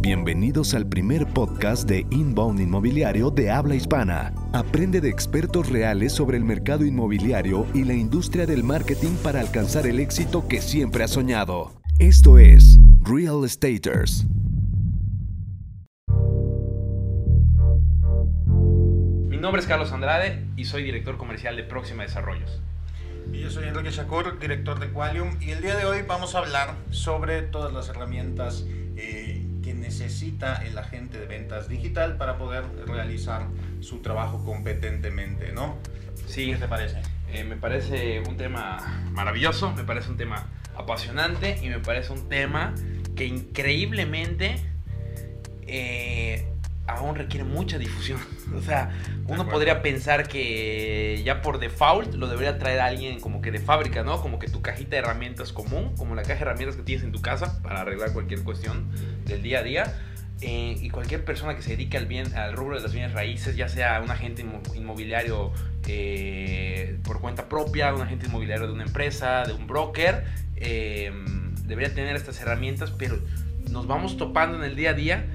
Bienvenidos al primer podcast de Inbound Inmobiliario de habla hispana. Aprende de expertos reales sobre el mercado inmobiliario y la industria del marketing para alcanzar el éxito que siempre has soñado. Esto es Real Estaters. Mi nombre es Carlos Andrade y soy director comercial de Próxima Desarrollos. Y yo soy Enrique Shakur, director de Qualium, y el día de hoy vamos a hablar sobre todas las herramientas eh, que necesita el agente de ventas digital para poder realizar su trabajo competentemente, ¿no? Sí, ¿Qué te parece? eh, me parece un tema maravilloso, me parece un tema apasionante y me parece un tema que increíblemente eh, aún requiere mucha difusión. O sea, uno podría pensar que ya por default lo debería traer alguien como que de fábrica, ¿no? Como que tu cajita de herramientas común, como la caja de herramientas que tienes en tu casa para arreglar cualquier cuestión del día a día. Eh, y cualquier persona que se dedique al, bien, al rubro de las bienes raíces, ya sea un agente inmo- inmobiliario eh, por cuenta propia, un agente inmobiliario de una empresa, de un broker, eh, debería tener estas herramientas, pero nos vamos topando en el día a día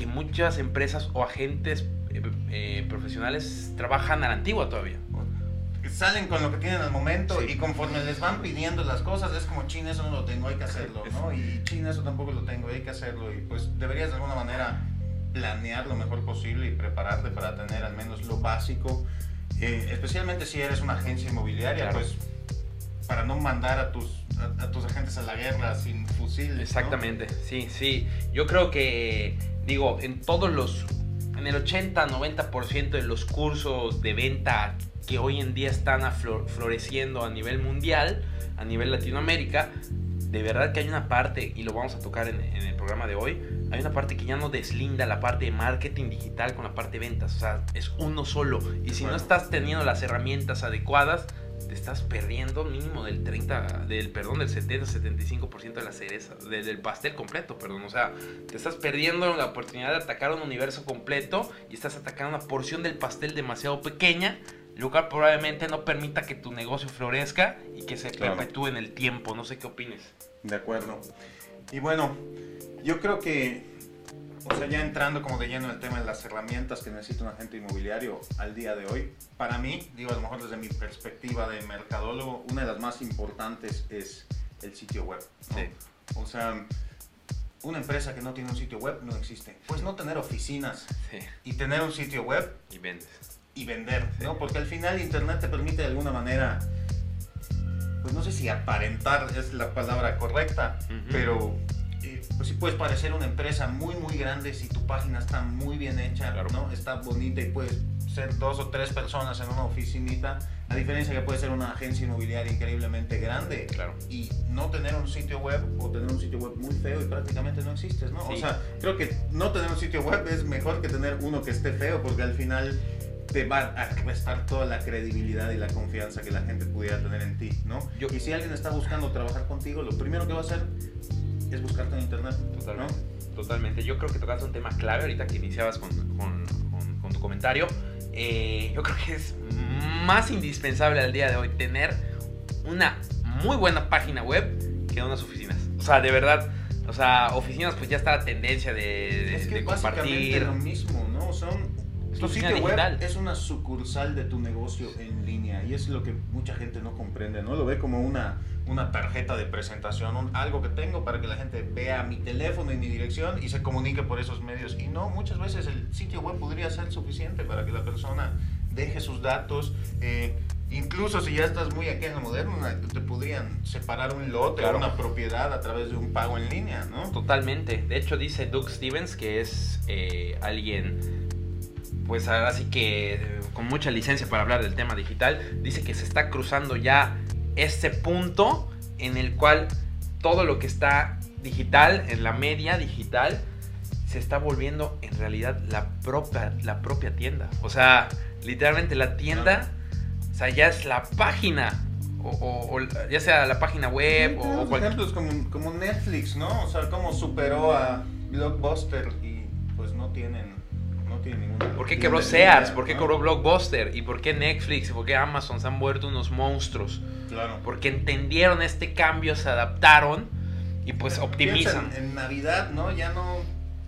que muchas empresas o agentes eh, eh, profesionales trabajan a la antigua todavía. Salen con lo que tienen al momento Sí. y conforme les van pidiendo las cosas, es como, chin, eso no lo tengo, hay que hacerlo, ¿no? Y chin, eso tampoco lo tengo, hay que hacerlo. Y pues deberías de alguna manera planear lo mejor posible y prepararte para tener al menos lo básico. Eh, especialmente si eres una agencia inmobiliaria, Claro. pues para no mandar a tus, a, a tus agentes a la guerra sin fusiles. ¿no? Exactamente, sí, sí. Yo creo que, digo, en todos los, en el 80-90% de los cursos de venta que hoy en día están aflor- floreciendo a nivel mundial, a nivel Latinoamérica, de verdad que hay una parte, y lo vamos a tocar en, en el programa de hoy, hay una parte que ya no deslinda la parte de marketing digital con la parte de ventas. O sea, es uno solo. Y si no Bueno. estás teniendo las herramientas adecuadas, te estás perdiendo mínimo del 30, del, perdón, del 70-75% de la cereza, de- del pastel completo, perdón. O sea, te estás perdiendo la oportunidad de atacar un universo completo y estás atacando una porción del pastel demasiado pequeña, lo cual probablemente no permita que tu negocio florezca y que se Claro. perpetúe en el tiempo. No sé qué opines. De acuerdo. Y bueno, yo creo que, o sea, ya entrando como de lleno en el tema de las herramientas que necesita un agente inmobiliario al día de hoy, para mí, digo, a lo mejor desde mi perspectiva de mercadólogo, una de las más importantes es el sitio web. ¿no? Sí. O sea, una empresa que no tiene un sitio web no existe. Pues no tener oficinas Sí, y tener un sitio web y vendes. y vender, Sí. ¿no? Porque al final Internet te permite de alguna manera, pues no sé si aparentar es la palabra correcta, pero pues sí puedes parecer una empresa muy muy grande si tu página está muy bien hecha, Claro. ¿no? Está bonita y puedes ser dos o tres personas en una oficinita, a diferencia que puede ser una agencia inmobiliaria increíblemente grande. Claro. Y no tener un sitio web o tener un sitio web muy feo y prácticamente no existes, ¿no? O sea, creo que no tener un sitio web es mejor que tener uno que esté feo porque al final te va a restar toda la credibilidad y la confianza que la gente pudiera tener en ti, ¿no? Yo- y si alguien está buscando trabajar contigo, lo primero que va a hacer es buscarte en internet, Totalmente. ¿no? Totalmente. Yo creo que tocaste un tema clave ahorita que iniciabas con, con- con- con tu comentario. Eh, yo creo que es más indispensable al día de hoy tener una muy buena página web que unas oficinas. O sea, de verdad. O sea, oficinas pues ya está la tendencia de, de- es que de básicamente compartir. lo mismo, ¿no? Son tu sitio web es una sucursal de tu negocio en línea y es lo que mucha gente no comprende, ¿no? Lo ve como una, una tarjeta de presentación, un- algo que tengo para que la gente vea mi teléfono y mi dirección y se comunique por esos medios. Y no, muchas veces el sitio web podría ser suficiente para que la persona deje sus datos. eh, incluso si ya estás muy aquí en lo moderno, una- te podrían separar un lote Claro. o una propiedad a través de un pago en línea, ¿no? Totalmente. De hecho, dice Doug Stevens, que es eh, alguien, pues ahora sí que eh, con mucha licencia para hablar del tema digital, dice que se está cruzando ya este punto en el cual todo lo que está digital, en la media digital, se está volviendo en realidad la propia, la propia tienda. O sea, literalmente la tienda, o sea, ya es la página. O, o- o ya sea la página web o, Tenemos o cualquier... ejemplos como, como Netflix, ¿no? O sea, cómo superó a Blockbuster y pues no tienen, tiene ninguna. ¿Por qué quebró Sears? ¿Por qué quebró Blockbuster? ¿Y por qué Netflix? ¿Y por qué Amazon se han vuelto unos monstruos? Claro. Porque entendieron este cambio, se adaptaron y pues Pero optimizan. En, en Navidad, ¿no? Ya no,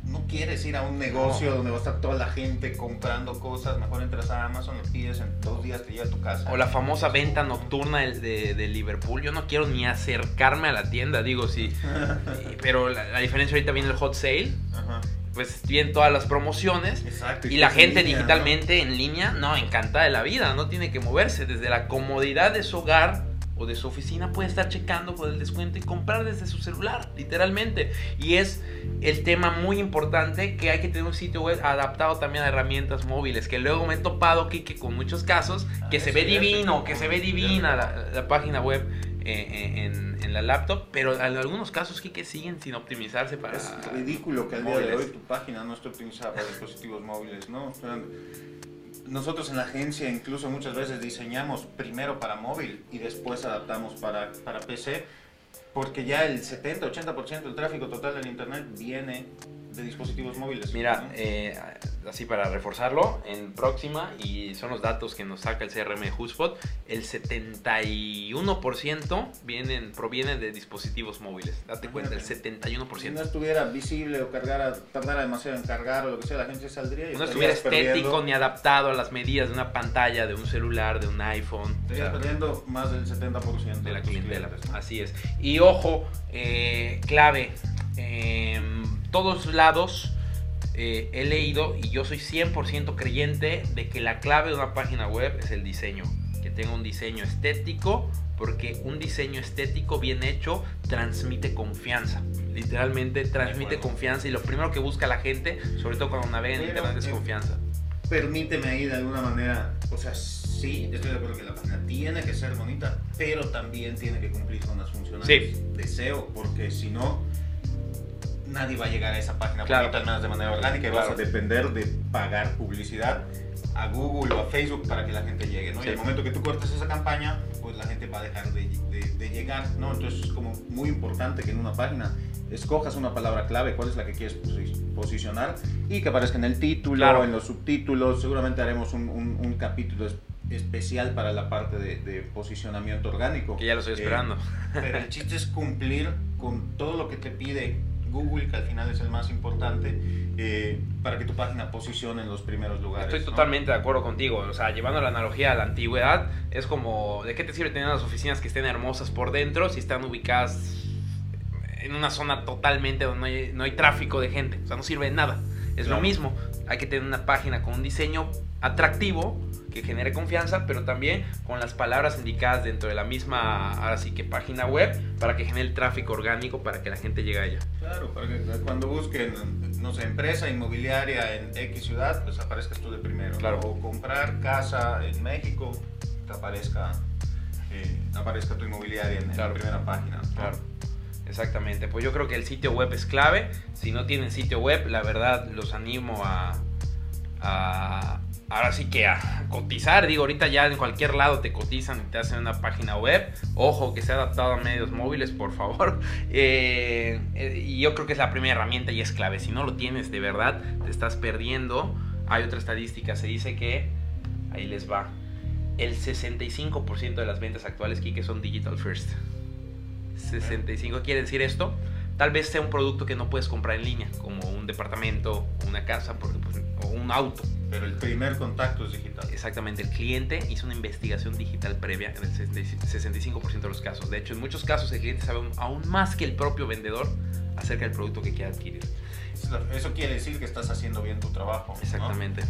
no quieres ir a un negocio No. donde va a estar toda la gente comprando cosas. Mejor entras a Amazon, lo pides en dos días, te llega a tu casa. O la famosa venta nocturna de, de- Liverpool. Yo no quiero ni acercarme a la tienda, digo, sí. Pero la, la diferencia ahorita viene el hot sale. Ajá. Pues vienen todas las promociones. Exacto. Y la pues en gente línea, ¿no? digitalmente en línea, no, encantada de la vida, no tiene que moverse. Desde la comodidad de su hogar o de su oficina puede estar checando por el descuento y comprar desde su celular, literalmente. Y es el tema muy importante que hay que tener un sitio web adaptado también a herramientas móviles, que luego me he topado, Kike, con muchos casos, que Ah, se eso ve divino, que se ve divina la, la página web. Eh, en, en la laptop, pero en algunos casos Kike siguen sin optimizarse para Es ridículo que al día de hoy tu página no esté optimizada para dispositivos móviles, ¿no? Nosotros en la agencia incluso muchas veces diseñamos primero para móvil y después adaptamos para, para PC, porque ya el 70-80% del tráfico total del Internet viene de dispositivos móviles. Mira, ¿no? eh, así para reforzarlo, en próxima, y son los datos que nos saca el CRM de HubSpot, el 71% vienen, provienen de dispositivos móviles. Date cuenta, el si 71%. no estuviera visible o cargara, tardara demasiado en cargar o lo que sea, la gente saldría y No estuviera estético perdiendo- ni adaptado a las medidas de una pantalla, de un celular, de un iPhone. o Estarías sea, perdiendo más del 70% de la clientela. Así es. Y ojo, eh, clave, en todos lados eh, he leído y yo soy 100% creyente de que la clave de una página web es el diseño. Que tenga un diseño estético, porque un diseño estético bien hecho transmite confianza. Literalmente transmite confianza y lo primero que busca la gente, sobre todo cuando navega en internet, es confianza. permíteme ahí de alguna manera, o sea, sí, estoy de acuerdo que la página tiene que ser bonita, pero también tiene que cumplir con las funciones Sí. de SEO, porque si no, nadie va a llegar a esa página Claro. al menos de manera orgánica, y vas Claro. a depender de pagar publicidad a Google o a Facebook para que la gente llegue, ¿no? Sí. Y al momento que tú cortes esa campaña, pues la gente va a dejar de, de- de llegar, ¿no? Entonces es como muy importante que en una página escojas una palabra clave, cuál es la que quieres posi- posicionar y que aparezca en el título, Claro. en los subtítulos. Seguramente haremos un, un- un capítulo es- especial para la parte de, de posicionamiento orgánico. Que ya lo estoy Eh, esperando. pero el chiste es cumplir con todo lo que te pide Google, que al final es el más importante, eh, para que tu página posicione en los primeros lugares. Estoy ¿no? totalmente de acuerdo contigo. O sea, llevando la analogía a la antigüedad, es como, ¿de qué te sirve tener unas oficinas que estén hermosas por dentro si están ubicadas en una zona totalmente donde no hay, no hay tráfico de gente? O sea, no sirve de nada. Es lo mismo. Hay que tener una página con un diseño atractivo que genere confianza, pero también con las palabras indicadas dentro de la misma, ahora sí que página web, para que genere el tráfico orgánico para que la gente llegue a ella. Claro, para que cuando busquen, no sé, empresa inmobiliaria en X ciudad, pues aparezcas tú de primero. Claro. O comprar casa en México, te aparezca, eh, aparezca tu inmobiliaria en, en Claro. la primera página. ¿no? Claro, exactamente. Pues yo creo que el sitio web es clave. Si no tienen sitio web, la verdad los animo a, a- ahora sí que a cotizar. Digo, ahorita ya en cualquier lado te cotizan y te hacen una página web. Ojo, que sea adaptado a medios móviles, por favor. Eh, eh, y yo creo que es la primera herramienta y es clave. Si no lo tienes de verdad, te estás perdiendo. Hay otra estadística, se dice que, ahí les va, el 65% de las ventas actuales, Kike, son digital first. 65 quiere decir esto. Tal vez sea un producto que no puedes comprar en línea, como un departamento, una casa, porque, pues, o un auto. Pero el primer contacto es digital. Exactamente, el cliente hizo una investigación digital previa en el 65% de los casos. De hecho, en muchos casos el cliente sabe aún más que el propio vendedor acerca del producto que quiere adquirir. Eso quiere decir que estás haciendo bien tu trabajo. ¿no? Exactamente.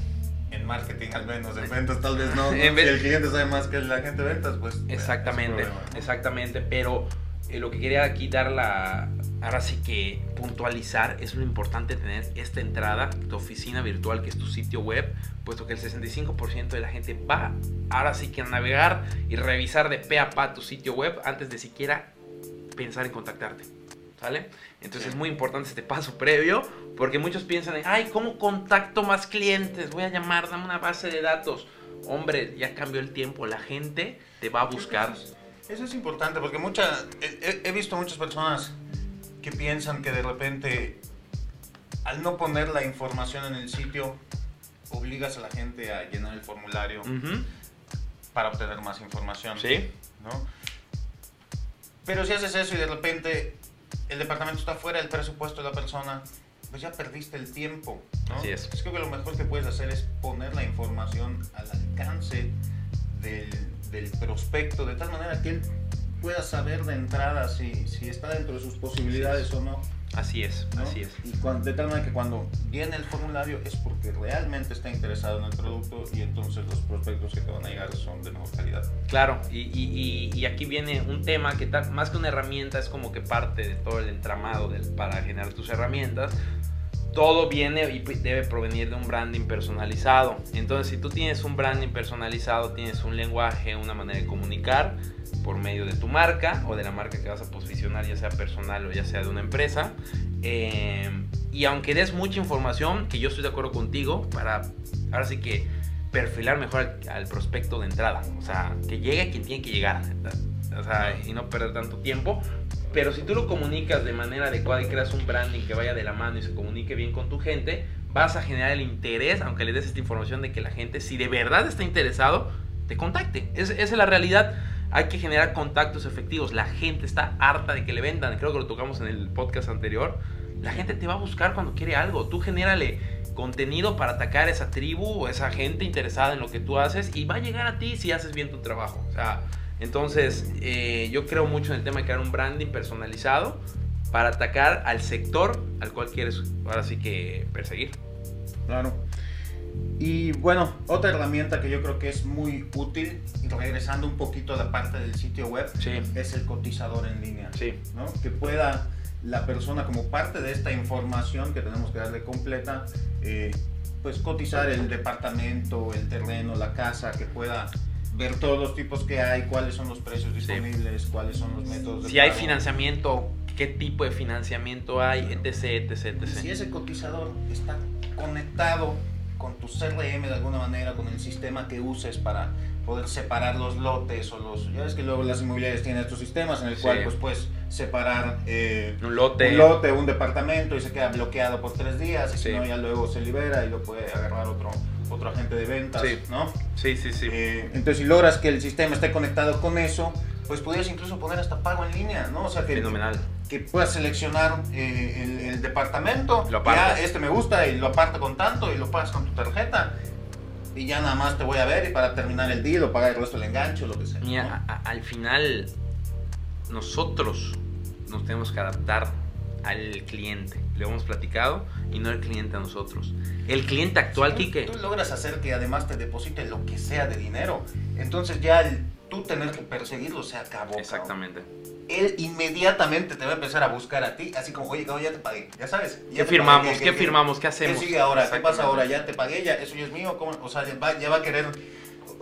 En marketing al menos, en ventas tal vez no. ¿no? Si el cliente sabe más que la gente de ventas, pues... bueno, Exactamente, problema, ¿no? exactamente, pero eh, lo que quería aquí dar la, ahora sí que puntualizar es lo importante tener esta entrada, tu oficina virtual que es tu sitio web, puesto que el 65% de la gente va ahora sí que a navegar y revisar de pe a pa tu sitio web antes de siquiera pensar en contactarte. ¿Sale? Entonces Sí. es muy importante este paso previo, porque muchos piensan en, ay, ¿cómo contacto más clientes? Voy a llamar, dame una base de datos. Hombre, ya cambió el tiempo, la gente te va a buscar. Eso es, eso es importante porque mucha, he, he- he visto muchas personas que piensan que de repente al no poner la información en el sitio obligas a la gente a llenar el formulario Ujú. para obtener más información. Sí. ¿no? Pero si haces eso y de repente el departamento está fuera del presupuesto de la persona, pues ya perdiste el tiempo. ¿no? Así es. Entonces creo que lo mejor que puedes hacer es poner la información al alcance del, del prospecto, de tal manera que él pueda saber de entrada si, si está dentro de sus posibilidades o no. Así es, ¿no? así es. Y cuan- de tal manera que cuando viene el formulario es porque realmente está interesado en el producto y entonces los prospectos que te van a llegar son de mejor calidad. Claro, y, y- y- y aquí viene un tema que tal- más que una herramienta es como que parte de todo el entramado del- para generar tus herramientas. Todo viene y p- debe provenir de un branding personalizado. Entonces, si tú tienes un branding personalizado, tienes un lenguaje, una manera de comunicar por medio de tu marca o de la marca que vas a posicionar, ya sea personal o ya sea de una empresa. eh, y aunque des mucha información, que yo estoy de acuerdo contigo, para ahora sí que perfilar mejor al, al prospecto de entrada. O sea, que llegue quien tiene que llegar. O sea, y no perder tanto tiempo. Pero si tú lo comunicas de manera adecuada y creas un branding que vaya de la mano y se comunique bien con tu gente, vas a generar el interés, aunque le des esta información de que la gente, si de verdad está interesado, te contacte. Es- esa es la realidad. Hay que generar contactos efectivos. La gente está harta de que le vendan. Creo que lo tocamos en el podcast anterior. La gente te va a buscar cuando quiere algo. Tú genérale contenido para atacar esa tribu o esa gente interesada en lo que tú haces y va a llegar a ti si haces bien tu trabajo. O sea, entonces eh, yo creo mucho en el tema de crear un branding personalizado para atacar al sector al cual quieres ahora sí que perseguir. Claro. Y bueno, otra herramienta que yo creo que es muy útil, regresando un poquito a la parte del sitio web, Sí, es el cotizador en línea. sí, ¿no? Que pueda la persona, como parte de esta información que tenemos que darle completa, eh, pues cotizar el departamento, el terreno, la casa, que pueda ver todos los tipos que hay, cuáles son los precios disponibles, cuáles son los métodos de Si hay financiamiento, qué tipo de financiamiento hay, etc, etc, etc. Si ese cotizador está conectado con tu CRM de alguna manera, con el sistema que uses para poder separar los lotes o los... Ya ves que luego las inmobiliarias tienen estos sistemas en el Sí. cual pues puedes separar eh, Un lote. un lote, un departamento y se queda bloqueado por tres días y Sí. si no ya luego se libera y lo puede agarrar otro, otro agente de ventas, Sí. ¿no? Sí, sí, sí. Eh, entonces si logras que el sistema esté conectado con eso, pues podrías incluso poner hasta pago en línea, ¿no? O sea que Fenomenal. que puedas seleccionar eh, el, el departamento, Lo ya este me gusta y lo aparto con tanto y lo pagas con tu tarjeta y ya nada más te voy a ver y para terminar el deal o pagar el resto del enganche o lo que sea. Mira, a- a- al final nosotros nos tenemos que adaptar al cliente. Lo hemos platicado y no el cliente a nosotros. El cliente actual, Si tú- Quique. Tú logras hacer que además te deposite lo que sea de dinero, entonces ya el tú tener que perseguirlo se acabó. cabrón. Exactamente. Él inmediatamente te va a empezar a buscar a ti, así como, oye, cabrón, ya te pagué, ya sabes. ya ¿Qué te firmamos? pagué, ¿Qué firmamos? ¿Qué ¿Qué hacemos? sigue ahora? ¿Qué pasa ahora? Ya te pagué, ya, eso ya es mío. ¿Cómo? O sea, ya va, ya va a querer,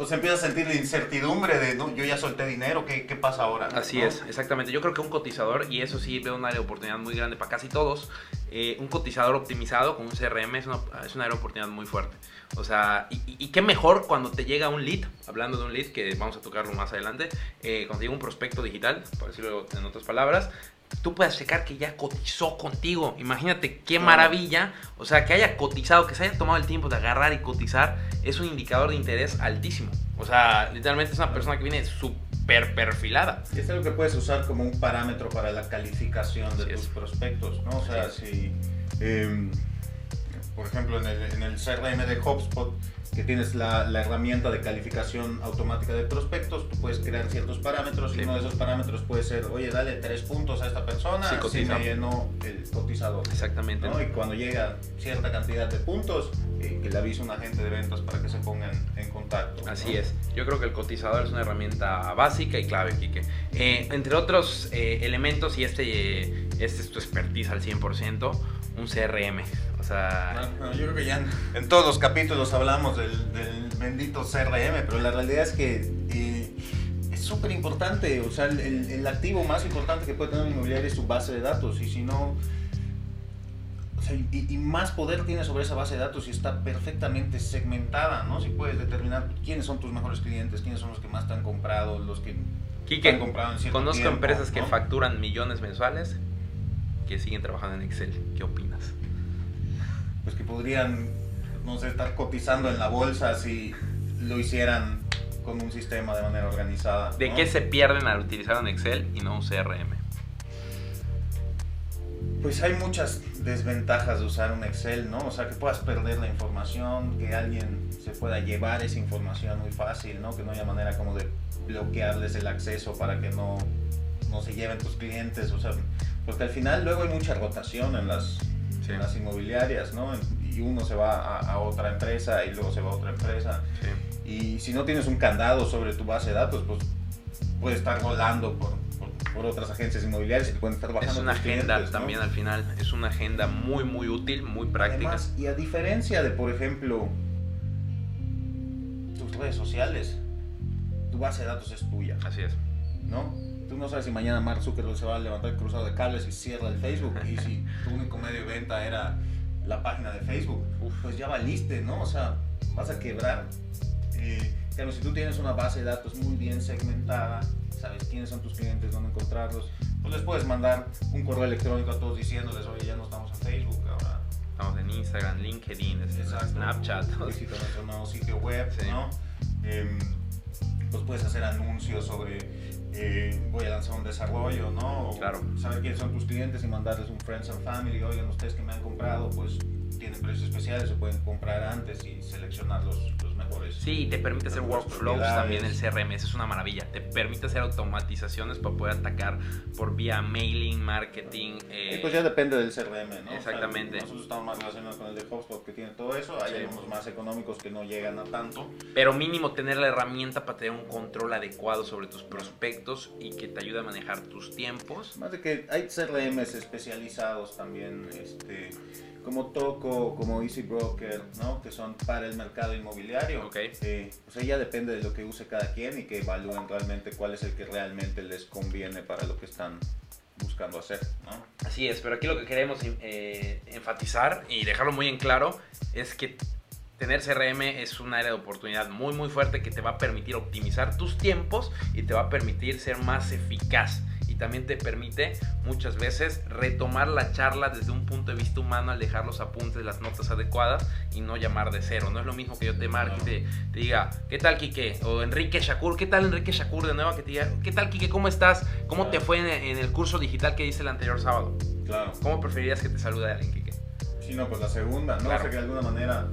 o se empieza a sentir la incertidumbre de, no, yo ya solté dinero, ¿qué, qué pasa ahora? Así ¿No? es, exactamente. Yo creo que un cotizador, y eso sí veo una oportunidad muy grande para casi todos, eh, un cotizador optimizado con un CRM es una, es una oportunidad muy fuerte. O sea, y, y- y qué mejor cuando te llega un lead, hablando de un lead, que vamos a tocarlo más adelante, eh, cuando te llega un prospecto digital, por decirlo en otras palabras, tú puedes checar que ya cotizó contigo. Imagínate qué maravilla. O sea, que haya cotizado, que se haya tomado el tiempo de agarrar y cotizar, es un indicador de interés altísimo. O sea, literalmente es una persona que viene súper perfilada. Y es algo que puedes usar como un parámetro para la calificación de Así tus es. prospectos, ¿no? O sea, si, em, por ejemplo, en el, en el CRM de HubSpot, que tienes la, la herramienta de calificación automática de prospectos, tú puedes crear ciertos parámetros Sí. y uno de esos parámetros puede ser, oye, dale tres puntos a esta persona, Sí, si me llenó el cotizador. Exactamente. ¿no? Y cuando llega cierta cantidad de puntos, eh, que le avise un agente de ventas para que se pongan en contacto. ¿no? Así es. Yo creo que el cotizador es una herramienta básica y clave, Kike. Eh, entre otros eh, elementos, y este, eh, este es tu expertise al 100%, un CRM. O sea, Bueno, bueno, yo creo que ya en, en todos los capítulos hablamos del, del bendito CRM, pero la realidad es que eh, es súper importante. O sea, el, el- el activo más importante que puede tener un inmobiliario es su base de datos. Y si no. o sea, y, y más poder tiene sobre esa base de datos si está perfectamente segmentada, ¿no? Si puedes determinar quiénes son tus mejores clientes, quiénes son los que más te han comprado, los que Quique, han comprado en cierto conozco tiempo, empresas que ¿no? facturan millones mensuales que siguen trabajando en Excel. ¿Qué opinas? pues que podrían, no sé, estar cotizando en la bolsa si lo hicieran con un sistema de manera organizada. ¿De ¿no? qué se pierden al utilizar un Excel y no un CRM? Pues hay muchas desventajas de usar un Excel, ¿no? O sea, que puedas perder la información, que alguien se pueda llevar esa información muy fácil, ¿no? Que no haya manera como de bloquearles el acceso para que no, no se lleven tus clientes, o sea, porque al final luego hay mucha rotación en las, Sí. en las inmobiliarias, ¿no? Y uno se va a, a otra empresa y luego se va a otra empresa. Sí. Y si no tienes un candado sobre tu base de datos, pues puede estar volando por, por, por otras agencias inmobiliarias y te pueden estar bajando Es una agenda clientes, ¿no? también al final. Es una agenda muy, muy útil, muy práctica. Además, y a diferencia de, por ejemplo, tus redes sociales, tu base de datos es tuya, Así es. ¿no? Tú no sabes si mañana Mark Zuckerberg se va a levantar el cruzado de cables y cierra el Facebook y si tu único medio de venta era la página de Facebook, Uf. pues ya valiste, ¿no? O sea, vas a quebrar. Eh, si tú tienes una base de datos muy bien segmentada, sabes quiénes son tus clientes, dónde encontrarlos, pues les puedes mandar un correo electrónico a todos diciéndoles, oye, ya no estamos en Facebook, ahora Estamos en Instagram, LinkedIn, Exacto. Snapchat. Visita nuestro nuevo sitio web, Sí. ¿no? Em, pues puedes hacer anuncios sobre eh, voy a lanzar un desarrollo, ¿no? O Claro. Saber quiénes son tus clientes y mandarles un Friends and Family. Oigan, ustedes que me han comprado, pues tienen precios especiales, se pueden comprar antes y seleccionar los, los Sí, y te permite hacer workflows también el CRM, eso es una maravilla. Te permite hacer automatizaciones para poder atacar por vía mailing, marketing. eh, Y pues ya depende del CRM, ¿no? O sea, Exactamente. nosotros estamos más relacionados con el de HubSpot que tiene todo eso. Hay Sí. algunos más económicos que no llegan a tanto. Pero mínimo tener la herramienta para tener un control adecuado sobre tus prospectos y que te ayude a manejar tus tiempos. Más de que hay CRMs especializados también, este, como Toco, como Easy Broker, ¿no? Que son para el mercado inmobiliario. Ok. Eh, o sea, ya depende de lo que use cada quien y que evalúen realmente cuál es el que realmente les conviene para lo que están buscando hacer, ¿no? Así es, pero aquí lo que queremos eh, enfatizar y dejarlo muy en claro es que tener CRM es un área de oportunidad muy muy fuerte que te va a permitir optimizar tus tiempos y te va a permitir ser más eficaz. También te permite muchas veces retomar la charla desde un punto de vista humano al dejar los apuntes, las notas adecuadas y no llamar de cero. No es lo mismo que yo te marque y te, te diga, ¿qué tal Quique? O Enrique Shakur, ¿qué tal Enrique Shakur de nuevo? Que te diga, ¿qué tal Quique? ¿Cómo estás? ¿Cómo te fue en, en el curso digital que hice el anterior sábado? Claro. ¿Cómo preferirías que te salude alguien, Kike? Si no, pues la segunda, ¿no? Claro. O sea, que de alguna manera,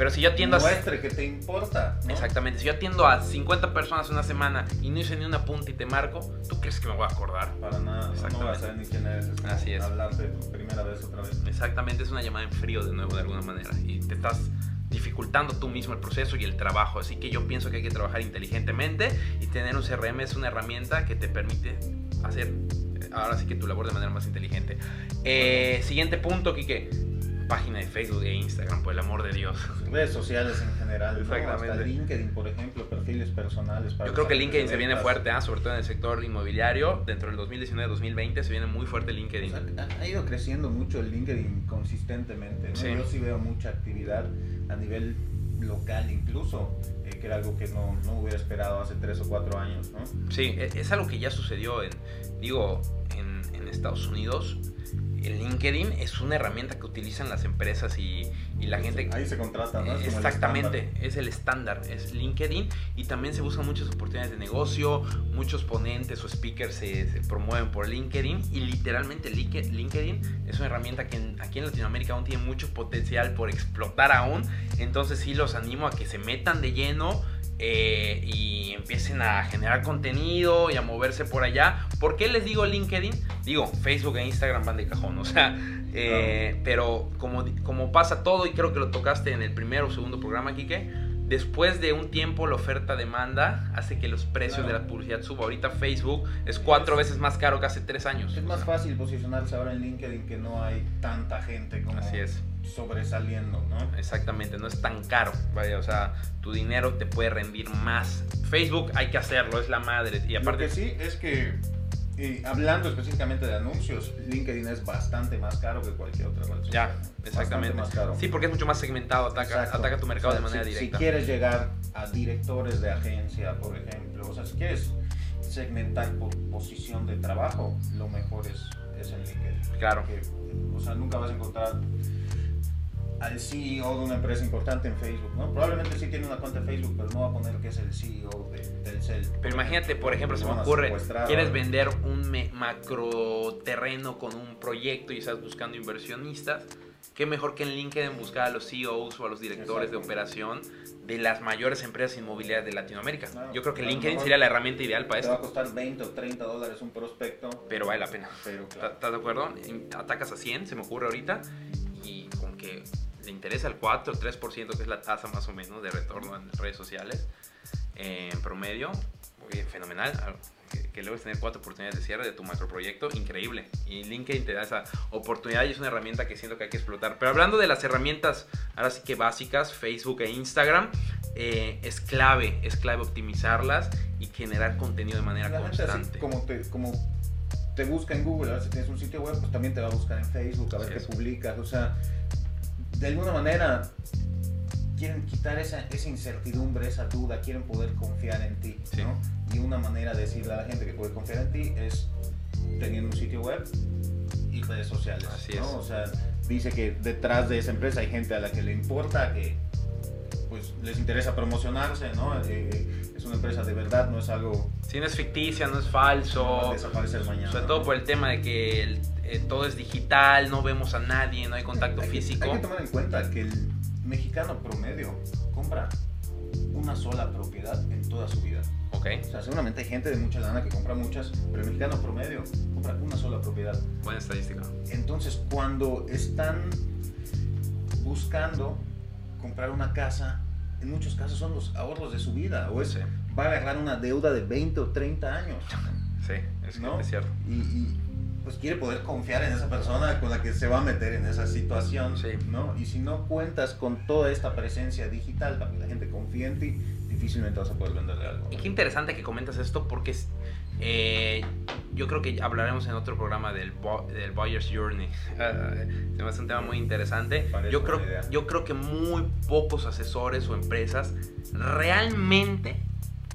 Pero si yo atiendo a... muestre que te importa, ¿no? Exactamente, si yo atiendo a 50 personas una semana y no hice ni una punta y te marco, ¿tú crees que me voy a acordar? Para nada, no, no Exactamente. vas a saber ni quién eres. es como Así es. Hablarte por primera vez otra vez. Exactamente, es una llamada en frío de nuevo de alguna manera y te estás dificultando tú mismo el proceso y el trabajo. Así que yo pienso que hay que trabajar inteligentemente y tener un CRM es una herramienta que te permite hacer eh, ahora sí que tu labor de manera más inteligente. Eh, siguiente punto, Kike. Página de Facebook e Instagram, por el amor de Dios. Redes sociales en general, ¿no? Exactamente. Hasta LinkedIn, por ejemplo, perfiles personales. Para Yo creo que LinkedIn se viene fuerte, ¿ah? sobre todo en el sector inmobiliario. Dentro del 2019-2020 se viene muy fuerte O LinkedIn. sea, ha- ha ido creciendo mucho el LinkedIn consistentemente. ¿no? Sí. Yo sí veo mucha actividad a nivel local incluso, eh, que era algo que no, no hubiera esperado hace tres o cuatro años. ¿no? Sí, e- es algo que ya sucedió en, digo, en, en Estados Unidos. El LinkedIn es una herramienta que utilizan las empresas y, y la gente... Ahí se contrata, ¿no? Es como el Exactamente, es el estándar, es LinkedIn y también se buscan muchas oportunidades de negocio, muchos ponentes o speakers se, se promueven por LinkedIn y literalmente Linke- LinkedIn es una herramienta que aquí en Latinoamérica aún tiene mucho potencial por explotar aún, entonces sí los animo a que se metan de lleno eh, y empiecen a generar contenido y a moverse por allá. ¿Por qué les digo LinkedIn? Digo, Facebook e Instagram van de cajón, o sea, eh, pero como, como pasa todo, y creo que lo tocaste en el primero o segundo programa, Kike, después de un tiempo la oferta-demanda hace que los precios Claro. de la publicidad suban. Ahorita Facebook es cuatro veces más caro que hace tres años. Es más fácil posicionarse ahora en LinkedIn que no hay tanta gente como Así es. Sobresaliendo, ¿no? Exactamente, no es tan caro, vaya, o sea, tu dinero te puede rendir más. Facebook hay que hacerlo, es la madre. Y aparte, Lo que sí es que, y hablando específicamente de anuncios, LinkedIn es bastante más caro que cualquier otra red social. ya, exactamente. más caro. Sí, porque es mucho más segmentado, ataca, Exacto. ataca tu mercado O sea, de manera si, directa. Si quieres llegar a directores de agencia, por ejemplo, o sea, si quieres segmentar por posición de trabajo, lo mejor es, es en LinkedIn. Claro. Porque, o sea, nunca vas a encontrar al CEO de una empresa importante en Facebook, ¿no? Probablemente sí tiene una cuenta de Facebook, pero no va a poner que es el CEO de Telcel. Pero imagínate, por ejemplo, se me ocurre, quieres vender un macro terreno con un proyecto y estás buscando inversionistas, qué mejor que en LinkedIn buscar a los CEOs o a los directores de operación de las mayores empresas inmobiliarias de Latinoamérica. Claro, Yo creo que LinkedIn sería la herramienta ideal para Te va a esto, costar 20 o 30 dólares un prospecto, pero vale la pena. pero claro. ¿Estás de acuerdo? Atacas a 100, se me ocurre ahorita, y con que le interesa el 4 o 3%, que es la tasa más o menos de retorno en redes sociales, eh, en promedio, oye, fenomenal. Ah, Que, que logres tener cuatro oportunidades de cierre de tu macroproyecto, increíble. Y LinkedIn te da esa oportunidad y es una herramienta que siento que hay que explotar. Pero hablando de las herramientas, ahora sí que básicas, Facebook e Instagram, eh, es clave, es clave optimizarlas y generar contenido de manera La gente así constante. como te, como te busca en Google, ahora si tienes un sitio web, pues también te va a buscar en Facebook, a ver Así qué publicas. O sea, de alguna manera quieren quitar esa, esa incertidumbre, esa duda, quieren poder confiar en ti, Sí. ¿no? Y una manera de decirle a la gente que puede confiar en ti es teniendo un sitio web y redes sociales, Así ¿no? es. O sea, dice que detrás de esa empresa hay gente a la que le importa, que pues les interesa promocionarse, ¿no? Eh, eh, es una empresa de verdad, no es algo Si no es ficticia, no es no va falso. a desaparecer mañana. Sobre ¿no? todo por el tema de que el- eh, todo es digital, no vemos a nadie, no hay contacto Hay físico. Hay que tomar en cuenta que el mexicano promedio compra una sola propiedad en toda su vida. Ok, O sea, seguramente hay gente de mucha lana que compra muchas, pero el mexicano promedio compra una sola propiedad. buena estadística. Entonces, cuando están buscando comprar una casa, en muchos casos son los ahorros de su vida, o es, Sí, va a agarrar una deuda de 20 o 30 años. sí, es, ¿no? es cierto. y, y, pues quiere poder confiar en esa persona con la que se va a meter en esa situación, Sí. ¿no? Y si no cuentas con toda esta presencia digital para que la gente confíe en ti, difícilmente vas a poder venderle algo. Y qué interesante que comentas esto porque eh, yo creo que hablaremos en otro programa del, del Buyer's Journey. Se me hace un tema muy interesante. Parece Yo creo, yo creo que muy pocos asesores o empresas realmente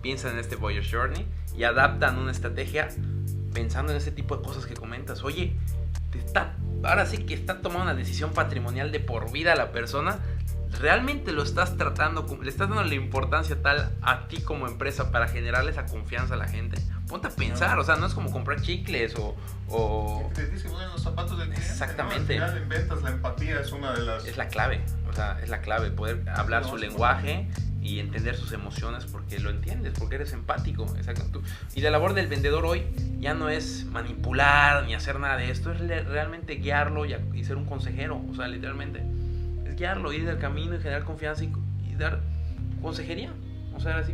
piensan en este Buyer's Journey y adaptan una estrategia pensando en ese tipo de cosas que comentas. Oye, te está, ahora sí que está tomando una decisión patrimonial de por vida a la persona. ¿Realmente lo estás tratando, le estás dando la importancia tal a ti como empresa para generarle esa confianza a la gente? Ponte a pensar, o sea, no es como comprar chicles o... o Te tienes que poner en los zapatos del cliente. Exactamente. ¿no? Al final, en ventas, la empatía es una de las. es la clave, o sea, es la clave, poder hablar no, su lenguaje y entender sus emociones porque lo entiendes, porque eres empático. Exacto. Y la labor del vendedor hoy ya no es manipular ni hacer nada de esto, es realmente guiarlo y, ser un consejero, o sea, literalmente. Es guiarlo, ir del camino y generar confianza y, dar consejería, o sea, así.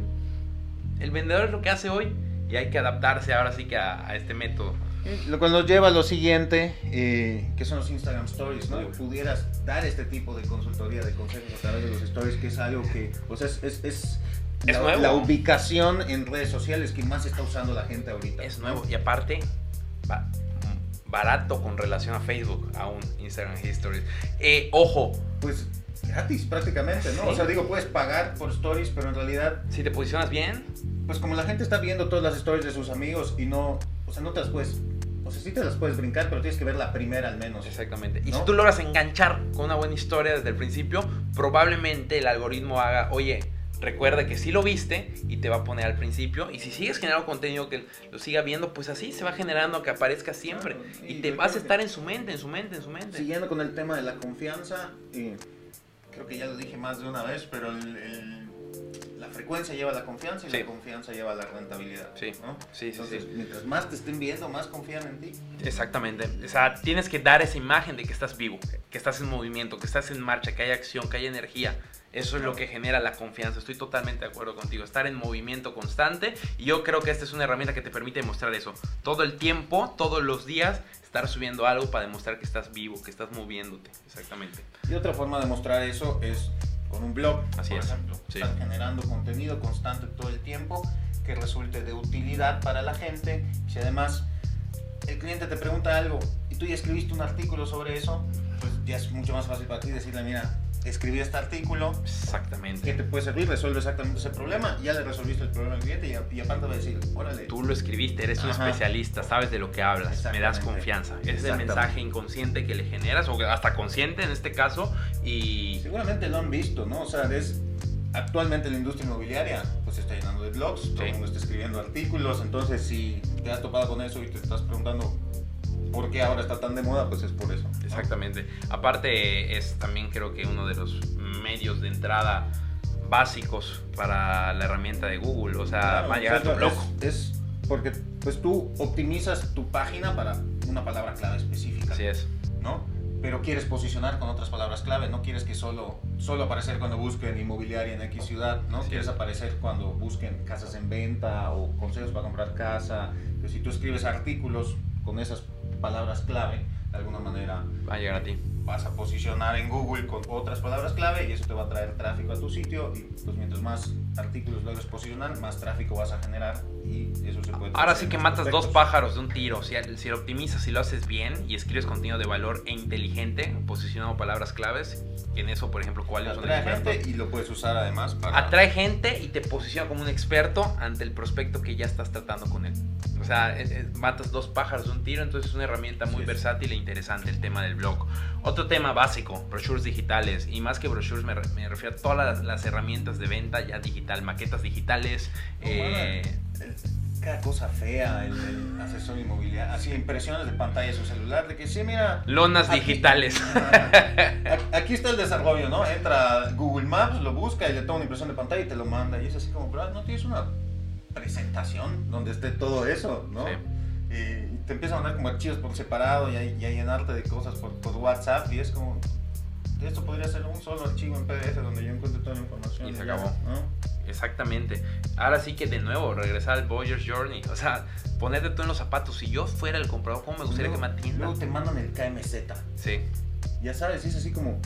El vendedor es lo que hace hoy y hay que adaptarse ahora sí que a este método. Lo cual nos lleva a lo siguiente, eh, que son los Instagram Stories, ¿no? Pudieras dar este tipo de consultoría, de consejos a través de los stories, que es algo que, o sea, es, es, es la, nuevo. la ubicación en redes sociales que más está usando la gente ahorita. Es nuevo y aparte ba- barato con relación a Facebook, aún Instagram Histories. Eh, ojo, Pues gratis prácticamente, ¿no? Sí. O sea, digo, puedes pagar por stories, pero en realidad, si te posicionas bien, pues como la gente está viendo todas las stories de sus amigos y no, o sea, no te las puedes, o sea, sí te las puedes brincar, pero tienes que ver la primera al menos. exactamente. Y ¿No? si tú logras enganchar con una buena historia desde el principio, probablemente el algoritmo haga, oye, recuerda que sí lo viste y te va a poner al principio. Y si sigues generando contenido que lo siga viendo, pues así se va generando que aparezca siempre. Claro, Y y te vas a estar en su mente, en su mente, en su mente. Siguiendo con el tema de la confianza, eh, creo que ya lo dije más de una vez, pero el- el- frecuencia lleva a la confianza y Sí. la confianza lleva a la rentabilidad. Sí. ¿no? Sí, Entonces, mientras más te estén viendo, más confían en ti. Exactamente. O sea, tienes que dar esa imagen de que estás vivo, que estás en movimiento, que estás en marcha, que hay acción, que hay energía. Eso es lo que genera la confianza. Estoy totalmente de acuerdo contigo. Estar en movimiento constante. Y yo creo que esta es una herramienta que te permite demostrar eso. Todo el tiempo, todos los días, estar subiendo algo para demostrar que estás vivo, que estás moviéndote. Exactamente. Y otra forma de mostrar eso es con un blog, Así por es. ejemplo. Sí. Estás generando contenido constante todo el tiempo que resulte de utilidad para la gente. Si además el cliente te pregunta algo y tú ya escribiste un artículo sobre eso, pues ya es mucho más fácil para ti decirle, mira, escribí este artículo, Exactamente. ¿qué te puede servir? Resuelve exactamente ese problema, ya le resolviste el problema al cliente y, y aparte va a decir, órale. Tú lo escribiste, eres un especialista, sabes de lo que hablas, me das confianza. Ese es el mensaje inconsciente que le generas, o hasta consciente en este caso, y Seguramente lo han visto, ¿no? O sea, es actualmente la industria inmobiliaria pues se está llenando de blogs, todo el mundo está escribiendo artículos, entonces si te has topado con eso y te estás preguntando por qué ahora está tan de moda, pues es por eso. ¿no? Exactamente. Aparte es también creo que uno de los medios de entrada básicos para la herramienta de Google. O sea, va a llegar tu blog. Es, es porque pues tú optimizas tu página para una palabra clave específica, Así es. ¿no? Pero quieres posicionar con otras palabras clave, no quieres que solo, solo aparecer cuando busquen inmobiliaria en X ciudad, ¿no? Así quieres es. aparecer cuando busquen casas en venta o consejos para comprar casa. Pero si tú escribes artículos con esas palabras clave, de alguna manera Va a llegar a ti. vas a posicionar en Google con otras palabras clave y eso te va a traer tráfico a tu sitio y pues mientras más artículos logres posicionar, más tráfico vas a generar y eso se puede... Ahora sí que matas dos pájaros de un tiro. Si, si lo optimizas, si lo haces bien y escribes contenido de valor e inteligente, posicionando palabras claves, en eso, por ejemplo, ¿cuáles son Atrae gente y lo puedes usar además para... Atrae gente y te posiciona como un experto ante el prospecto que ya estás tratando con él. Sea, es- es- matas dos pájaros de un tiro, entonces es una herramienta muy versátil e interesante el tema del blog. Otro tema básico, brochures digitales. Y más que brochures me, re- me refiero a todas las, las herramientas de venta ya digital, maquetas digitales. No, eh, cada cosa fea, el, el asesor inmobiliario, así impresiones de pantalla de su celular, de que sí, mira... lonas aquí- digitales. Aquí está el desarrollo, ¿no? Entra Google Maps, lo busca y le toma una impresión de pantalla y te lo manda. Y es así como, bro, ¿no tienes una presentación donde esté todo eso, ¿no? Sí. Y te empiezan a mandar como archivos por separado y a, y a llenarte de cosas por, por WhatsApp y es como, esto podría ser un solo archivo en PDF donde yo encuentre toda la información. Y se acabó. ¿no? Exactamente. Ahora sí que de nuevo, regresar al Boyer's Journey. O sea, ponerte tú en los zapatos. Si yo fuera el comprador, ¿cómo me gustaría que me Luego- atiendan? Luego te mandan el KMZ. Sí. Ya sabes, es así como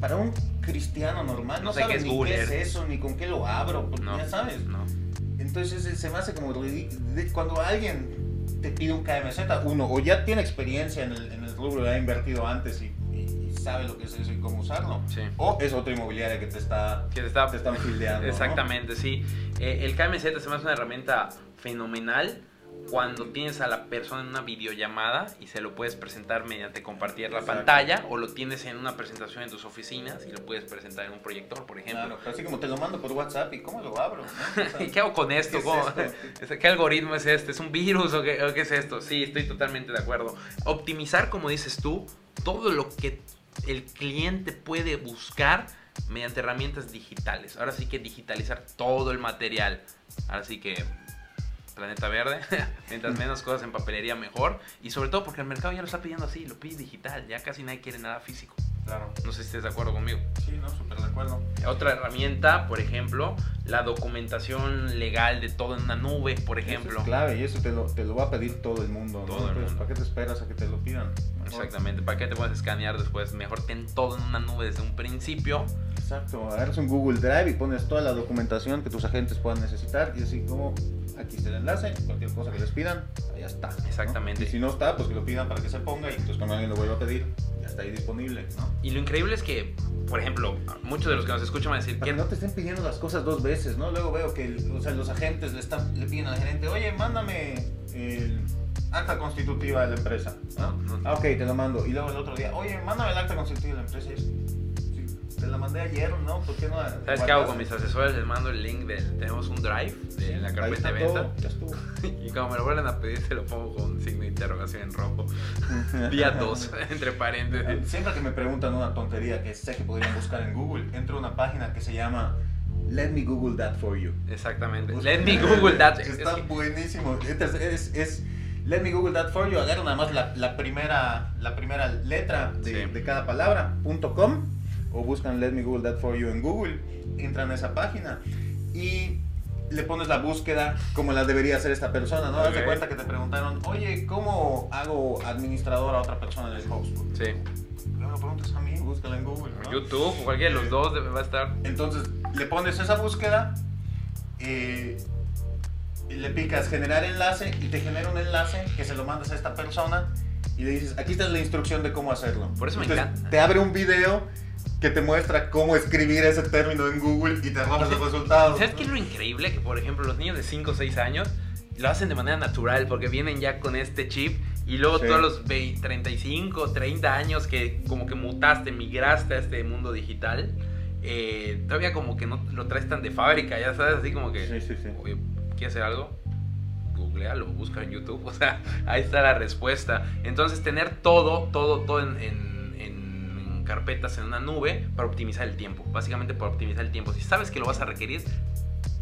para un cristiano normal. No No, sé qué es ni qué es eso, ni con qué lo abro, porque No. ya sabes. No. Entonces eh, se me hace como Cuando alguien te pide un KMZ, uno o ya tiene experiencia en el, en el rubro, ha invertido antes y, y- y sabe lo que es eso y cómo usarlo. Sí. O es otra inmobiliaria que te está, Que te está, te están fildeando. ¿no? Exactamente, sí. Eh, el KMZ se me hace una herramienta fenomenal cuando tienes a la persona en una videollamada y se lo puedes presentar mediante compartir la Exacto. pantalla o lo tienes en una presentación en tus oficinas y lo puedes presentar en un proyector, por ejemplo. Claro, pero así como te lo mando por WhatsApp y cómo lo abro. ¿no? O sea, ¿Y qué hago con esto? ¿qué es ¿Cómo- esto? ¿Qué algoritmo es este? ¿Es un virus o qué, o qué es esto? Sí, estoy totalmente de acuerdo. Optimizar, como dices tú, todo lo que el cliente puede buscar mediante herramientas digitales. Ahora sí que digitalizar todo el material. Ahora sí que planeta verde. Mientras menos cosas en papelería mejor. Y sobre todo porque el mercado ya lo está pidiendo así, lo pide digital. Ya casi nadie quiere nada físico. Claro. No sé si estés de acuerdo conmigo. Sí, no, súper de acuerdo. Otra herramienta, por ejemplo, la documentación legal de todo en una nube, por ejemplo. Eso es clave y eso te lo, te lo va a pedir todo el mundo. ¿no? Todo el Entonces, mundo. ¿Para qué te esperas a que te lo pidan? Mejor. Exactamente, ¿para qué te puedes escanear después? Mejor ten todo en una nube desde un principio. Exacto, agarras un Google Drive y pones toda la documentación que tus agentes puedan necesitar y así como aquí está el enlace, cualquier cosa que les pidan, ya está. ¿no? Exactamente. Y si no está, pues que lo pidan para que se ponga y entonces cuando alguien lo vuelva a pedir, ya está ahí disponible, ¿no? Y lo increíble es que, por ejemplo, muchos de los que nos escuchan van a decir Para que no te estén pidiendo las cosas dos veces, ¿no? Luego veo que o sea, los agentes le, están, le piden al gerente, oye, mándame el acta constitutiva de la empresa. ¿no? No, no. Ah, ok, te lo mando. Y luego el otro día, oye, mándame el acta constitutiva de la empresa. Y es, "Sí, te la mandé ayer, ¿no? ¿Por qué no? la ¿Sabes qué hago guardas?" con mis asesores? Les mando el link del. Tenemos un drive de la Ahí carpeta de venta. todo, ya estuvo. Y cuando me lo vuelven a pedir, se lo pongo con signo de interrogación en rojo. Día 2, entre paréntesis. Siempre que me preguntan una tontería que sé que podrían buscar en Google, entro a una página que se llama Let me Google that for you. Exactamente. Busca- Let me Google that. Es Está que- buenísimo. Es, es, es Let me Google that for you. Agarra nada más la, la primera, la primera letra de, Sí. de cada palabra, punto .com, o buscan Let me Google that for you en Google. Entran a esa página y le pones la búsqueda como la debería hacer esta persona, ¿no? Haz de Ok. cuenta que te preguntaron, oye, ¿cómo hago administrador a otra persona en el Facebook? Sí. No me preguntas a mí, búscala en Google. ¿no? YouTube o cualquiera de los dos va a estar. Entonces le pones esa búsqueda, eh, y le picas generar enlace y te genera un enlace que se lo mandas a esta persona y le dices, aquí está la instrucción de cómo hacerlo. Por eso me Entonces, encanta. Te abre un video que te muestra cómo escribir ese término en Google y te arroja los resultados. ¿Sabes qué es lo increíble? Que, por ejemplo, los niños de 5 o 6 años lo hacen de manera natural porque vienen ya con este chip y luego Sí. todos los 20, 35, 30 años que como que mutaste, migraste a este mundo digital, eh, todavía como que no lo traes tan de fábrica, ya sabes, así como que, Sí, sí, sí. oye, ¿quieres hacer algo? Googlealo, busca en YouTube, o sea, ahí está la respuesta. Entonces, tener todo, todo, todo en, en- carpetas en una nube para optimizar el tiempo, básicamente para optimizar el tiempo. Si sabes que lo vas a requerir,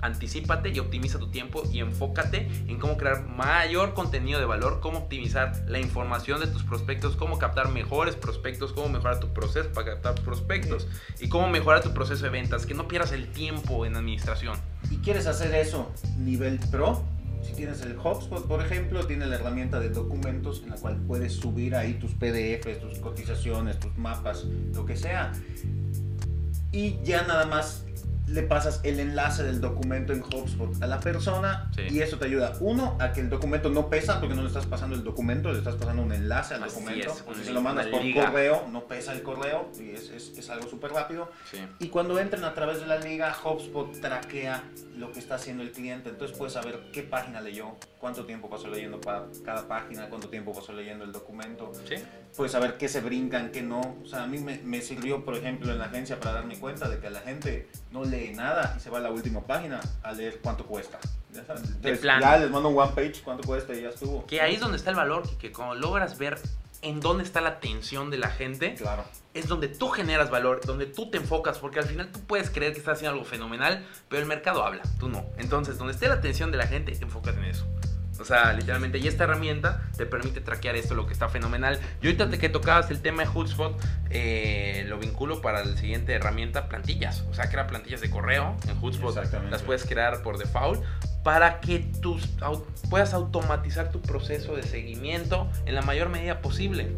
anticípate y optimiza tu tiempo y enfócate en cómo crear mayor contenido de valor, cómo optimizar la información de tus prospectos, cómo captar mejores prospectos, cómo mejorar tu proceso para captar prospectos y cómo mejorar tu proceso de ventas, que no pierdas el tiempo en administración. y quieres hacer eso nivel pro, si tienes el HubSpot, por ejemplo, tiene la herramienta de documentos en la cual puedes subir ahí tus PDFs, tus cotizaciones, tus mapas, lo que sea. Y ya nada más le pasas el enlace del documento en HubSpot a la persona Sí. y eso te ayuda, uno, a que el documento no pesa porque no le estás pasando el documento, le estás pasando un enlace al Así documento. es, si se lo mandas por liga. correo, no pesa el correo y es, es- es algo súper rápido. Y cuando entren a través de la liga, HubSpot traquea lo que está haciendo el cliente. Entonces puedes saber qué página leyó, cuánto tiempo pasó leyendo pa- cada página, cuánto tiempo pasó leyendo el documento. ¿Sí? Puedes saber qué se brincan, qué no. O sea, a mí me, me sirvió, por ejemplo, en la agencia para darme cuenta de que la gente no lee nada y se va a la última página a leer cuánto cuesta. Ya sabes. Entonces, plano. ya les mando un one page, cuánto cuesta y ya estuvo. Que ahí es donde está el valor, que, que cuando logras ver en dónde está la atención de la gente, Claro. es donde tú generas valor, donde tú te enfocas, porque al final tú puedes creer que estás haciendo algo fenomenal, pero el mercado habla, tú no. Entonces, donde esté la atención de la gente, te enfocas en eso. O sea, literalmente, y esta herramienta te permite traquear esto, lo que está fenomenal. Yo ahorita que tocabas el tema de HubSpot, eh, lo vinculo para la siguiente herramienta, plantillas. O sea, crea plantillas de correo en. Exactamente. Las puedes crear por default para que tus, puedas automatizar tu proceso de seguimiento en la mayor medida posible.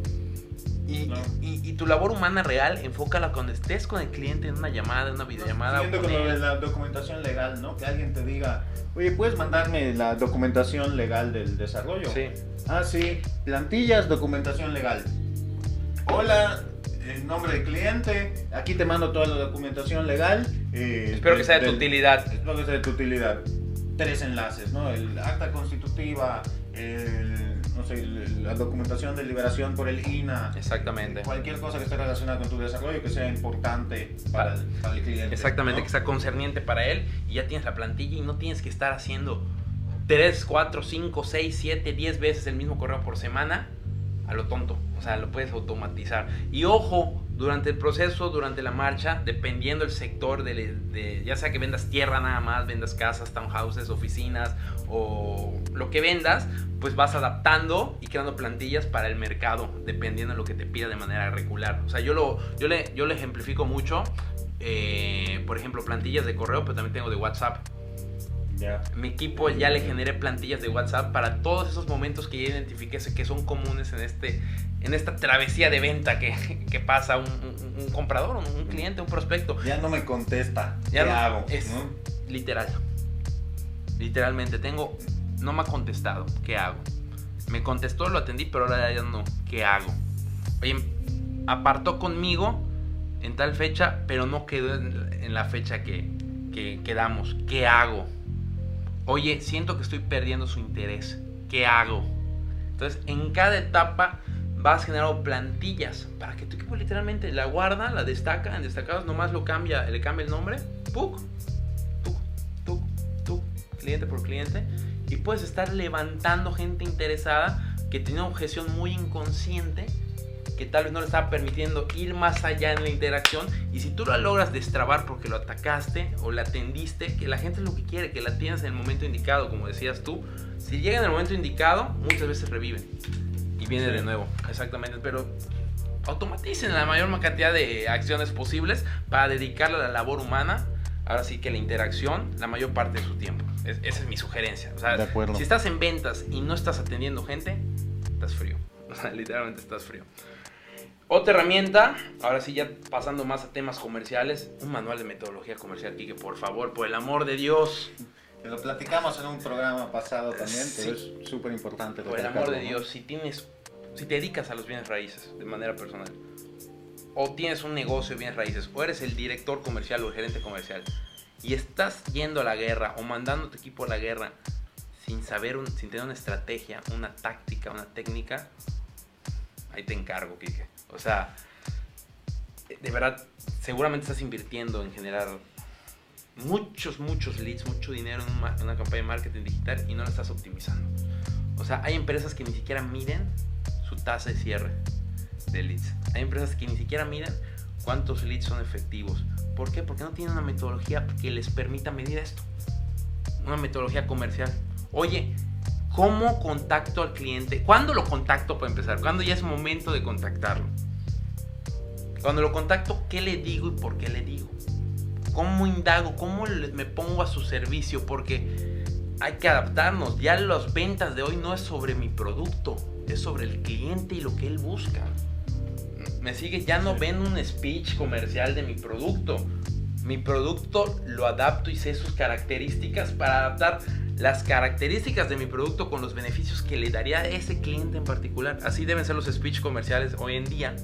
Y, Claro. y- y tu labor humana real, enfócala cuando estés con el cliente en una llamada, en una videollamada. Siguiendo con lo de la documentación legal, ¿no? Que alguien te diga, oye, ¿puedes mandarme la documentación legal del desarrollo? Sí. Ah, sí. Plantillas, documentación legal. Hola, en nombre del cliente, aquí te mando toda la documentación legal. eh, Espero que sea de tu del- utilidad. Espero que sea de tu utilidad. Tres enlaces, ¿no? El acta constitutiva, el, no sé, el- la documentación de liberación por el INA. Exactamente. Cualquier cosa que esté relacionada con tu desarrollo que sea importante para, el, para el cliente. Exactamente, ¿no? que sea concerniente para él y ya tienes la plantilla y no tienes que estar haciendo 3, 4, 5, 6, 7, 10 veces el mismo correo por semana a lo tonto. O sea, lo puedes automatizar. Y ojo, durante el proceso, durante la marcha, dependiendo el sector, de, ya sea que vendas tierra nada más, vendas casas, townhouses, oficinas o lo que vendas, pues vas adaptando y creando plantillas para el mercado, dependiendo de lo que te pida de manera regular. O sea, yo lo, yo le, yo ejemplifico mucho, eh, por ejemplo, plantillas de correo, pero también tengo de WhatsApp. Mi equipo ya le generé plantillas de WhatsApp para todos esos momentos que ya identifiqué que son comunes en, este, en esta travesía de venta que, que pasa un, un- un comprador, un, un cliente, un prospecto. Ya no me contesta. Ya ¿Qué no- hago? es ¿no? literal. Literalmente, tengo, no me ha contestado, ¿qué hago? Me contestó, lo atendí, pero ahora ya no, ¿qué hago? Oye, apartó conmigo en tal fecha, pero no quedó en, en la fecha que, que quedamos, ¿qué hago? Oye, siento que estoy perdiendo su interés, ¿qué hago? Entonces, en cada etapa vas generando plantillas para que tu equipo literalmente la guarda, la destaca, en destacados nomás lo cambia, le cambia el nombre, ¡puc! ¡tuc! ¡tuc! ¡tuc! cliente por cliente, y puedes estar levantando gente interesada que tiene una objeción muy inconsciente que tal vez no le estaba permitiendo ir más allá en la interacción y si tú la logras destrabar porque lo atacaste o la atendiste, que la gente es lo que quiere, que la tienes en el momento indicado, como decías tú, si llega en el momento indicado, muchas veces reviven y viene Sí. de nuevo, exactamente, pero automaticen la mayor cantidad de acciones posibles para dedicarle a la labor humana, ahora sí que la interacción, la mayor parte de su tiempo. Es- esa es mi sugerencia. O sea, De acuerdo. si estás en ventas y no estás atendiendo gente, estás frío. O sea, literalmente estás frío. Otra herramienta, ahora sí ya pasando más a temas comerciales, un manual de metodología comercial, Kike, por favor, por el amor de Dios, lo platicamos en un programa pasado también, pero Sí. es súper importante. por el amor de ¿no? Dios, si tienes, si te dedicas a los bienes raíces de manera personal, o tienes un negocio de bienes raíces, o eres el director comercial o el gerente comercial, y estás yendo a la guerra o mandando a tu equipo a la guerra sin saber, un, sin tener una estrategia, una táctica, una técnica, ahí te encargo, Kike. O sea, de verdad, seguramente estás invirtiendo en generar muchos, muchos leads, mucho dinero en una, campaña de marketing digital y no la estás optimizando. O sea, hay empresas que ni siquiera miden su tasa de cierre de leads. Hay empresas que ni siquiera miden cuántos leads son efectivos. ¿Por qué? Porque no tienen una metodología que les permita medir esto. Una metodología comercial. Oye, ¿cómo contacto al cliente? ¿Cuándo lo contacto para empezar? ¿Cuándo ya es momento de contactarlo? Cuando lo contacto, ¿qué le digo y por qué le digo? ¿Cómo indago? ¿Cómo me pongo a su servicio? Porque hay que adaptarnos. Ya las ventas de hoy no es sobre mi producto, es sobre el cliente y lo que él busca. Me sigue, ya no ven un speech comercial de mi producto. Mi producto lo adapto y sé sus características para adaptar las características de mi producto con los beneficios que le daría a ese cliente en particular. Así deben ser los speech comerciales hoy en día.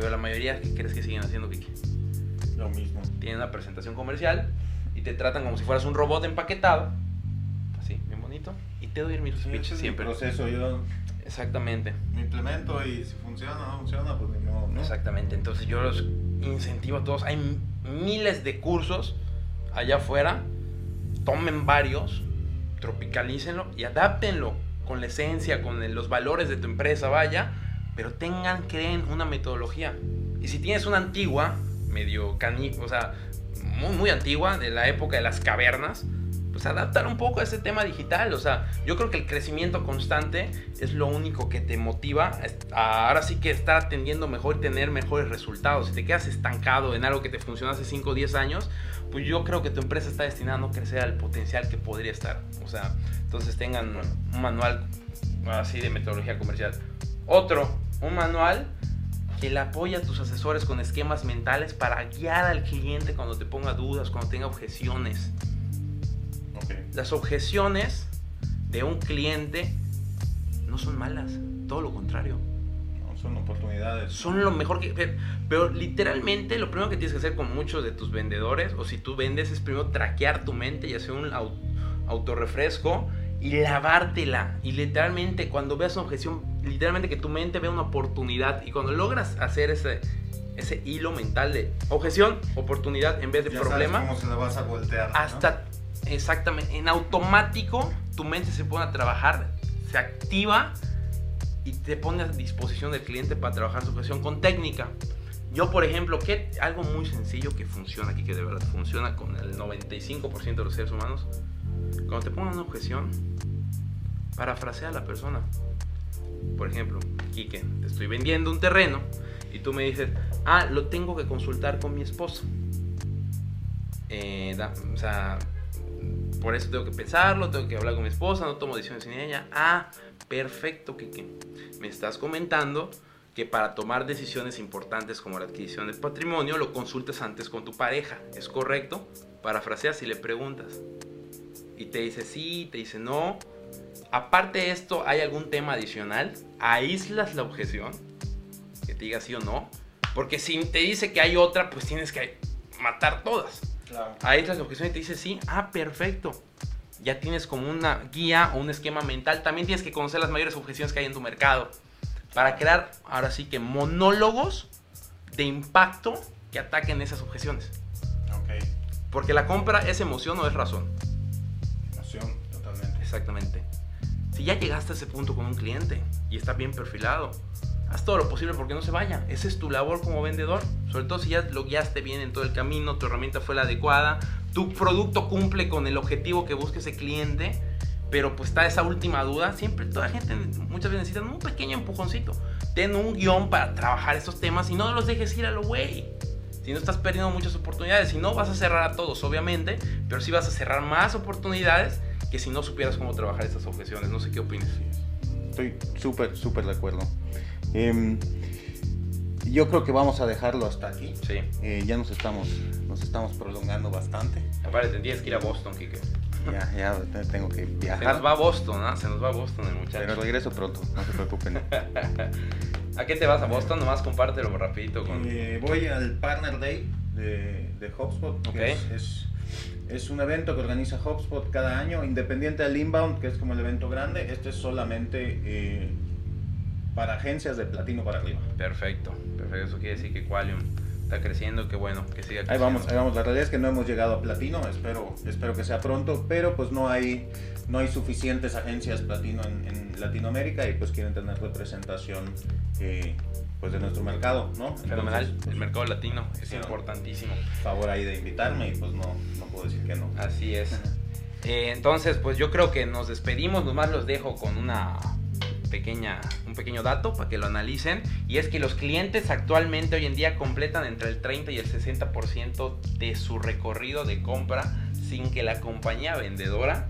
Pero la mayoría, ¿qué crees que siguen haciendo, Kiki? Lo mismo. Tienen una presentación comercial y te tratan como si fueras un robot empaquetado. Así, bien bonito. Y te doy mi speech siempre. mi proceso. Yo Exactamente. me implemento y si funciona o no funciona, pues ni modo, ¿no? Exactamente. Entonces yo los incentivo a todos. Hay miles de cursos allá afuera. Tomen varios, tropicalícenlo y adáptenlo con la esencia, con los valores de tu empresa, vaya. Pero tengan, creen una metodología. Y si tienes una antigua, medio cani, o sea, muy, muy antigua, de la época de las cavernas, pues adaptar un poco a ese tema digital. O sea, yo creo que el crecimiento constante es lo único que te motiva a ahora sí que estar atendiendo mejor y tener mejores resultados. Si te quedas estancado en algo que te funcionó hace 5 o 10 años, pues yo creo que tu empresa está destinada a no crecer al potencial que podría estar. O sea, entonces tengan un manual así de metodología comercial. Otro, un manual que le apoya a tus asesores con esquemas mentales para guiar al cliente cuando te ponga dudas, cuando tenga objeciones. Ok. Las objeciones de un cliente no son malas, todo lo contrario. No, son oportunidades. Son lo mejor que... Pero, pero literalmente lo primero que tienes que hacer con muchos de tus vendedores, o si tú vendes, es primero traquear tu mente y hacer un au- autorrefresco y lavártela. Y literalmente cuando veas una objeción, literalmente que tu mente vea una oportunidad. Y cuando logras hacer ese, ese hilo mental de objeción, oportunidad en vez de Ya problema, sabes cómo se la vas a voltear. ¿no? hasta exactamente en automático tu mente se pone a trabajar, se activa y te pone a disposición del cliente para trabajar su objeción con técnica. Yo, por ejemplo, que algo muy sencillo que funciona aquí, que de verdad funciona con el 95% de los seres humanos, cuando te pongan una objeción, parafrasea a la persona. Por ejemplo, Quique, te estoy vendiendo un terreno y tú me dices, ah, lo tengo que consultar con mi esposa. Eh, da- o sea, por eso tengo que pensarlo, tengo que hablar con mi esposa, no tomo decisiones sin ella. Ah, perfecto, Kike. Me estás comentando que para tomar decisiones importantes como la adquisición de patrimonio lo consultes antes con tu pareja. ¿Es correcto? Parafraseas y le preguntas. Y te dice sí, te dice no. Aparte de esto, ¿hay algún tema adicional? ¿Aíslas la objeción? Que te diga sí o no. Porque si te dice que hay otra, pues tienes que matar todas. Claro. Ahí la objeción y te dice sí, ah, perfecto. Ya tienes como una guía o un esquema mental. También tienes que conocer las mayores objeciones que hay en tu mercado. Para crear, ahora sí que monólogos de impacto que ataquen esas objeciones. Ok. Porque la compra es emoción o es razón. Emoción, totalmente. Exactamente. Si ya llegaste a ese punto con un cliente y está bien perfilado, haz todo lo posible porque no se vaya. Esa es tu labor como vendedor. Sobre todo si ya lo guiaste bien en todo el camino, tu herramienta fue la adecuada, tu producto cumple con el objetivo que busca ese cliente, pero pues está esa última duda. Siempre toda gente muchas veces necesita un pequeño empujoncito. Ten un guion para trabajar estos temas y no los dejes ir a lo güey. Si no estás perdiendo muchas oportunidades, si no vas a cerrar a todos, obviamente, pero sí vas a cerrar más oportunidades que si no supieras cómo trabajar estas objeciones. No sé qué opinas. Estoy súper, súper de acuerdo. Em, yo creo que vamos a dejarlo hasta aquí. Sí. Eh, ya nos estamos, nos estamos prolongando bastante. Aparte, tendrías que ir a Boston, Kike. Ya, ya tengo que viajar. Se nos va a Boston, ¿no? Se nos va a Boston el muchacho. Pero regreso pronto, no se preocupen. ¿A qué te vas a Boston? Nomás compártelo rapidito con... Eh, voy al Partner Day de, de HubSpot. Okay. Es, es, es, un evento que organiza HubSpot cada año, independiente del Inbound, que es como el evento grande. Este es solamente eh, para agencias de platino para arriba. Perfecto, perfecto. Eso quiere decir que Qualium está creciendo, que bueno, que siga creciendo. Ahí vamos, ahí vamos. La realidad es que no hemos llegado a platino, espero, espero que sea pronto, pero pues no hay, no hay suficientes agencias platino en, en Latinoamérica y pues quieren tener representación eh, pues de nuestro mercado, ¿no? Fenomenal, Entonces, pues, el mercado latino es importantísimo. favor ahí de invitarme y pues no, no puedo decir que no. Así es. Eh, entonces, pues yo creo que nos despedimos, nomás los dejo con una pequeña, un pequeño dato para que lo analicen. Y es que los clientes actualmente hoy en día completan entre el 30 y el 60% de su recorrido de compra sin que la compañía vendedora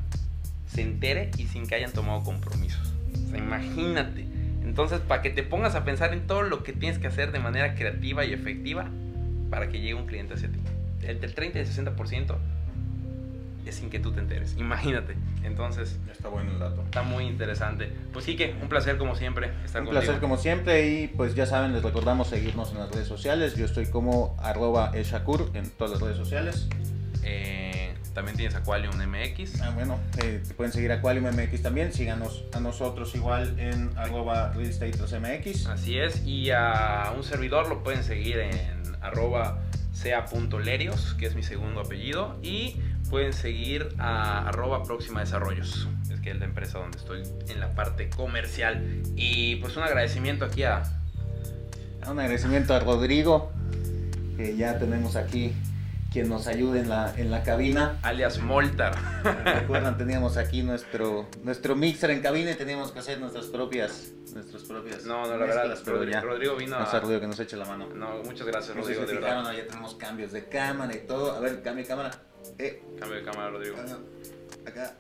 se entere y sin que hayan tomado compromisos. O sea, imagínate. Entonces, para que te pongas a pensar en todo lo que tienes que hacer de manera creativa y efectiva para que llegue un cliente hacia ti. Entre el 30 y el 60% es sin que tú te enteres. Imagínate. Entonces, Está bueno el dato. está muy interesante. Pues sí que un placer como siempre estar Un contigo. placer como siempre y pues ya saben, les recordamos seguirnos en las redes sociales. Yo estoy como arroba eshakur en todas las redes sociales. Eh, también tienes Aqualium MX. Ah, bueno, eh, pueden seguir a Qualium MX también. Síganos a nosotros igual en arroba Real Estate 3MX. Así es. Y a un servidor lo pueden seguir en arroba sea.lerios, que es mi segundo apellido. Y pueden seguir a arroba próxima desarrollos. Es que es la empresa donde estoy en la parte comercial. Y pues un agradecimiento aquí a Un agradecimiento a Rodrigo, que ya tenemos aquí quien nos ayude en la, en la cabina. alias Moltar. Recuerdan, teníamos aquí nuestro, nuestro mixer en cabina y teníamos que hacer nuestras propias, nuestras propias No, no, la verdad, mezclas, pero Rodrigo, ya. Rodrigo vino No sea a... Rodrigo que nos eche la mano. No, muchas gracias, No Rodrigo, de fijaron, verdad. ya tenemos cambios de cámara y todo. A ver, cambio de cámara. Eh, Cambio de cámara, Rodrigo. acá.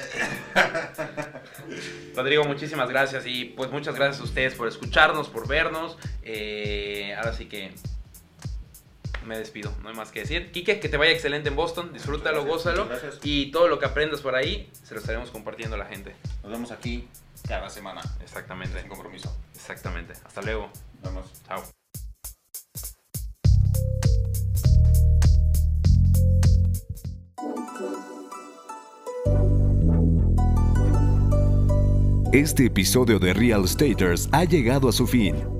Rodrigo, muchísimas gracias y pues muchas gracias a ustedes por escucharnos, por vernos. Eh, ahora sí que me despido, no hay más que decir. Quique, que te vaya excelente en Boston, disfrútalo, gózalo gracias. y todo lo que aprendas por ahí se lo estaremos compartiendo a la gente. Nos vemos aquí cada semana. Exactamente, Sin compromiso. exactamente. Hasta luego, Nos vemos. chao. Este episodio de Real Staters ha llegado a su fin.